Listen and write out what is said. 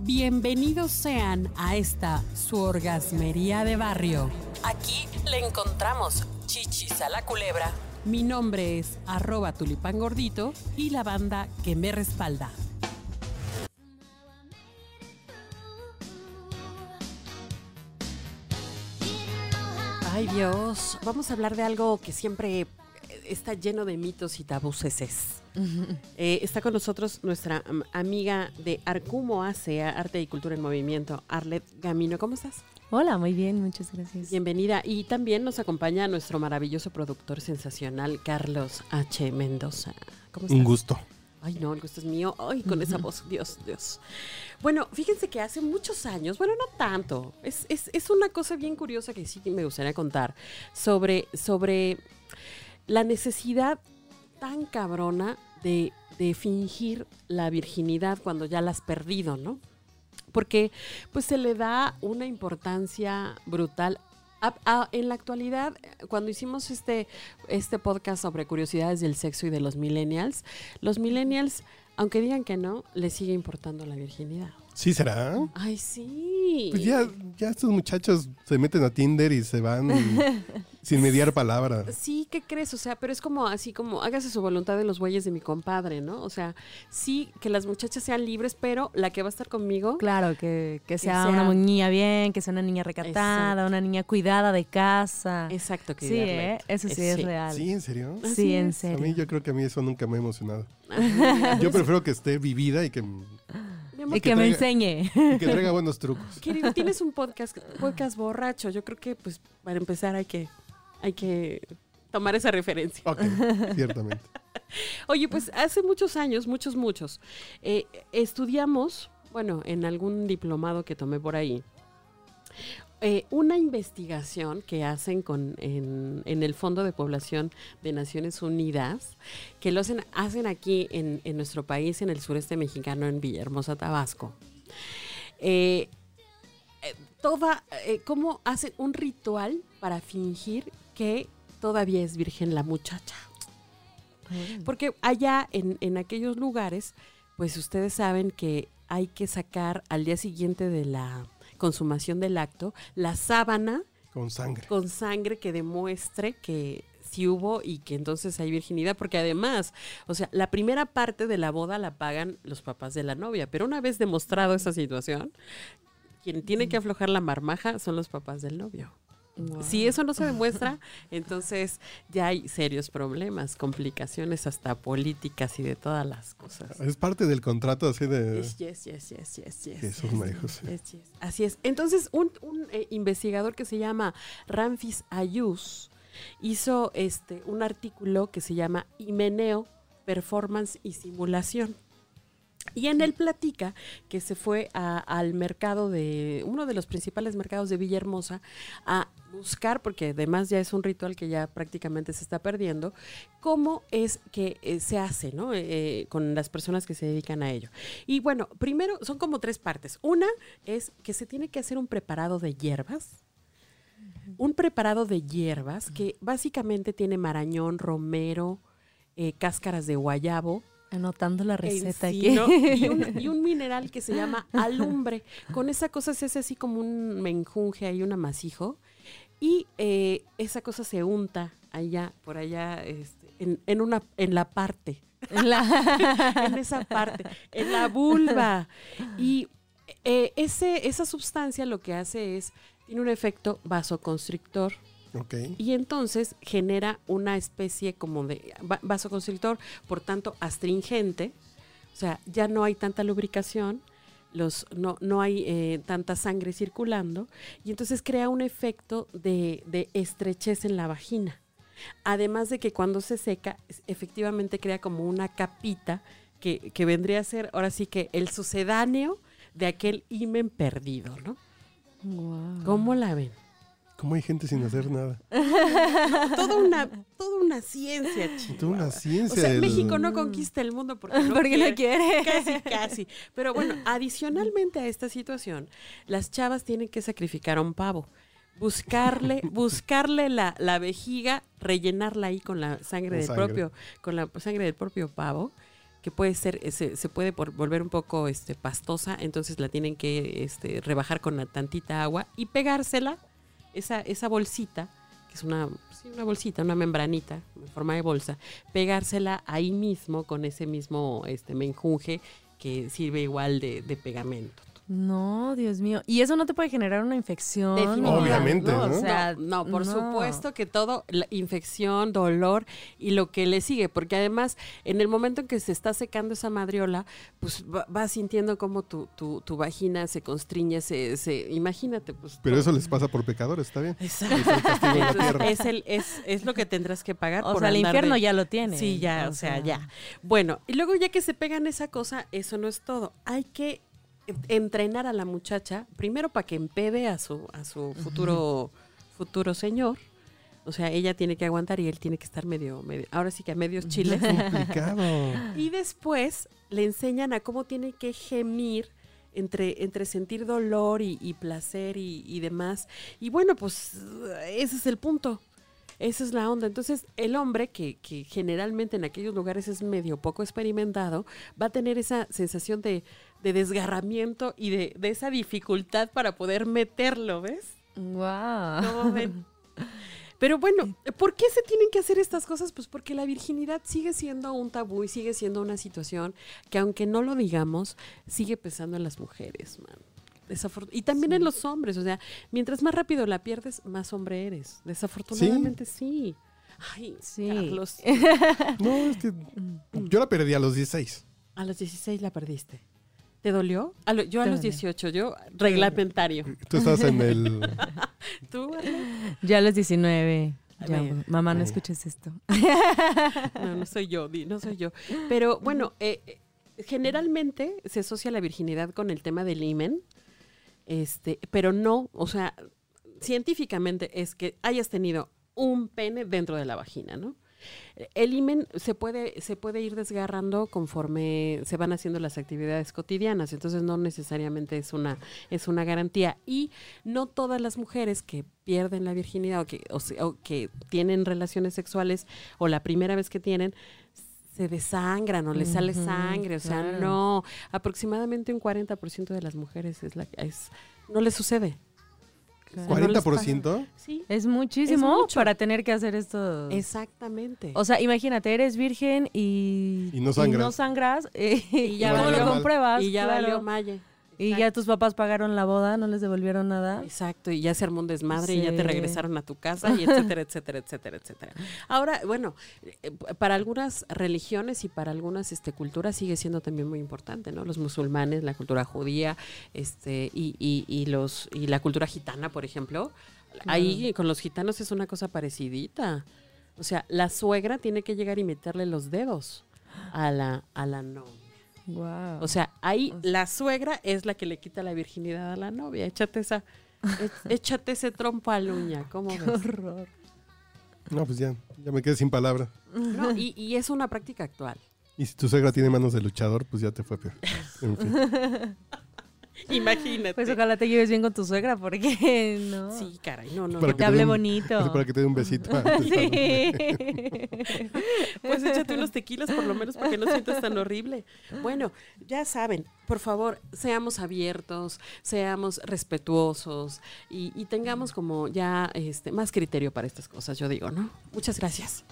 Bienvenidos sean a esta su orgasmería de barrio. Aquí le encontramos chichis a la culebra. Mi nombre es arroba tulipán gordito y la banda que me respalda. Ay Dios, vamos a hablar de algo que siempre está lleno de mitos y tabuses. Eh, está con nosotros nuestra amiga de Arcumo ACEA, Arte y Cultura en Movimiento, Arlet Gamino. ¿Cómo estás? Hola, muy bien, muchas gracias. Bienvenida. Y también nos acompaña nuestro maravilloso productor sensacional, Carlos H. Mendoza. ¿Cómo estás? Un gusto. Ay, no, el gusto es mío. Ay, con esa voz, Dios, Dios. Bueno, fíjense que hace muchos años, bueno, no tanto, es, es, es una cosa bien curiosa que sí me gustaría contar sobre, sobre la necesidad tan cabrona de, fingir la virginidad cuando ya la has perdido, ¿no? Porque pues se le da una importancia brutal. en la actualidad, cuando hicimos este, este podcast sobre curiosidades del sexo y de los millennials, los millennials, aunque digan que no, les sigue importando la virginidad. ¿Sí será? Ay, sí. Pues ya, ya estos muchachos se meten a Tinder y se van sin mediar palabra. Sí, ¿qué crees? O sea, pero es como así como hágase su voluntad de los bueyes de mi compadre, ¿no? O sea, sí, que las muchachas sean libres, pero la que va a estar conmigo. Claro, que, sea, una niña bien, que sea una niña recatada, una niña cuidada de casa. Exacto, que Sí, ¿eh? eso sí es, real. Sí, ¿en serio? sí, en serio. A mí yo creo que a mí eso nunca me ha emocionado. yo prefiero que esté vivida y que y que, me enseñe. Y que traiga buenos trucos. Querido, tienes un podcast, podcast borracho. Yo creo que, pues, para empezar hay que, hay que tomar esa referencia. Ok, ciertamente. Oye, pues hace muchos años, muchos, muchos, eh, estudiamos, bueno, en algún diplomado que tomé por ahí, eh, una investigación que hacen con, en, el Fondo de Población de Naciones Unidas, que lo hacen, hacen aquí en, nuestro país, en el sureste mexicano, en Villahermosa, Tabasco. Eh, eh, toda, cómo hacen un ritual para fingir que todavía es virgen la muchacha. Porque allá en, en aquellos lugares, pues ustedes saben que hay que sacar al día siguiente de la consumación del acto, la sábana con sangre. Con sangre que demuestre que sí hubo y que entonces hay virginidad, porque además, o sea, la primera parte de la boda la pagan los papás de la novia, pero una vez demostrado esa situación, quien tiene que aflojar la marmaja son los papás del novio. Si eso no se demuestra, entonces ya hay serios problemas, complicaciones hasta políticas y de todas las cosas. Es parte del contrato así de... Yes, yes, yes, yes, yes, yes. Esos Así es. Entonces, un, eh, investigador que se llama Ramfis Ayus hizo este, un artículo que se llama Himeneo, Performance y Simulación. Y en él platica que se fue al mercado de, uno de los principales mercados de Villahermosa, a buscar, porque además ya es un ritual que ya prácticamente se está perdiendo, cómo es que eh, se hace, ¿no? Eh, eh, con las personas que se dedican a ello. Y bueno, primero son como tres partes. Una es que se tiene que hacer un preparado de hierbas. Un preparado de hierbas que básicamente tiene marañón, romero, cáscaras de guayabo, Anotando la receta aquí. Y, un, mineral que se llama alumbre. Con esa cosa se hace así como un menjunje ahí, un amasijo. Y eh, esa cosa se unta allá, por allá, este, en, una, en la parte. En, la en esa parte, en la vulva. Y eh, ese, esa sustancia lo que hace es, tiene un efecto vasoconstrictor. Y entonces genera una especie como de vasoconstrictor, por tanto astringente, o sea, ya no hay tanta lubricación, los, no, no hay eh, tanta sangre circulando, y entonces crea un efecto de, de estrechez en la vagina. Además de que cuando se seca, efectivamente crea como una capita que, que vendría a ser ahora sí que el sucedáneo de aquel himen perdido, ¿no? ¿Cómo la ven? ¿Cómo hay gente sin hacer nada? toda, una, toda una ciencia, chica. Toda una ciencia. O sea, México no conquista el mundo porque no, porque quiere, no quiere. Casi, casi. Pero bueno, adicionalmente a esta situación, las chavas tienen que sacrificar a un pavo. Buscarle, buscarle la, la vejiga, rellenarla ahí con la sangre del propio, con la sangre del propio pavo que puede ser, eh, se, se puede por- volver un poco este, pastosa, entonces la tienen que este, rebajar con la tantita agua y pegársela, esa, esa bolsita, que es una, una bolsita, una membranita en forma de bolsa, pegársela ahí mismo con ese mismo este, menjunje que sirve igual de, de pegamento. No, Dios mío. ¿Y eso no te puede generar una infección? Definitivamente. Obviamente, no, ¿no? O sea, no, no, por no. supuesto que todo, la infección, dolor y lo que le sigue, porque además en el momento en que se está secando esa madriola, pues va- vas sintiendo como tu, tu, tu vagina se constriñe, se, se imagínate, pues. Pero todo. eso les pasa por pecadores, está bien. Exacto. Es el es, el, es, es lo que tendrás que pagar O por sea, el infierno de- ya lo tiene. Sí, ya, o sea, ya. Bueno, y luego ya que se pegan esa cosa, eso no es todo. Hay que entrenar a la muchacha, primero para que empede a su, a su futuro, futuro señor. O sea, ella tiene que aguantar y él tiene que estar medio, medio ahora sí que a medios chiles. Complicado. y después le enseñan a cómo tiene que gemir entre, entre sentir dolor y, y placer y, y demás. Y bueno, pues ese es el punto. Esa es la onda. Entonces, el hombre, que, que generalmente en aquellos lugares es medio poco experimentado, va a tener esa sensación de, de desgarramiento y de, de esa dificultad para poder meterlo, ¿ves? Wow. ¿Cómo ven? Pero bueno, ¿por qué se tienen que hacer estas cosas? Pues porque la virginidad sigue siendo un tabú y sigue siendo una situación que aunque no lo digamos, sigue pesando en las mujeres, man. Y también en los hombres, o sea, mientras más rápido la pierdes, más hombre eres. Desafortunadamente sí. Ay, Sí. Carlos, No, es que yo la perdí a los 16. a los 16 la perdiste. ¿Te dolió? A lo- yo a Te los dolió. 18, yo reglamentario. Tú estás en el... ¿Tú? Ya a los 19. Ya, Bueno. mamá, no escuches esto. No, no soy yo, no soy yo. Pero bueno, eh, eh, generalmente se asocia la virginidad con el tema del himen, este, pero no, o sea, científicamente es que hayas tenido un pene dentro de la vagina, ¿no? El himen se puede, se puede ir desgarrando conforme se van haciendo las actividades cotidianas, entonces no necesariamente es una, es una garantía. Y no todas las mujeres que pierden la virginidad o que, o o que tienen relaciones sexuales o la primera vez que tienen, se desangran o les sale sangre, o sea, claro. no, aproximadamente un 40% de las mujeres es la es no les sucede. Claro. no les pasa. ¿40%? Sí, Es muchísimo Es para tener que hacer esto. exactamente. O sea, imagínate, eres virgen y, Y no sangras. no sangras, eh, y ya valió lo mal. compruebas. y ya claro. valió Maye. Y ya tus papás pagaron la boda, no les devolvieron nada. Exacto, y ya se armó un desmadre y ya te regresaron a tu casa y etcétera, etcétera, etcétera, etcétera. Ahora, bueno, eh, para algunas religiones y para algunas este, culturas sigue siendo también muy importante, ¿no? Los musulmanes, la cultura judía, este, y, y, y los, y la cultura gitana, por ejemplo. Ahí con los gitanos es una cosa parecidita. O sea, la suegra tiene que llegar y meterle los dedos a la, a la novia. Wow. O sea, ahí la suegra es la que le quita la virginidad a la novia. Échate esa, échate ese trompo a la uña, ¿cómo ves? horror. No, pues ya, ya me quedé sin palabra. No, y, y es una práctica actual. Y si tu suegra tiene manos de luchador, pues ya te fue peor. En fin. Imagínate. Pues ojalá te lleves bien con tu suegra, porque no. Sí, caray, no, no. Para no. que Te hable bonito. Para que te dé un besito. antes, Sí. Pues échate unos tequilas por lo menos para que no sientas tan horrible. Bueno, ya saben, por favor, seamos abiertos, seamos respetuosos y, y tengamos como ya este más criterio para estas cosas, yo digo, ¿no? Muchas gracias.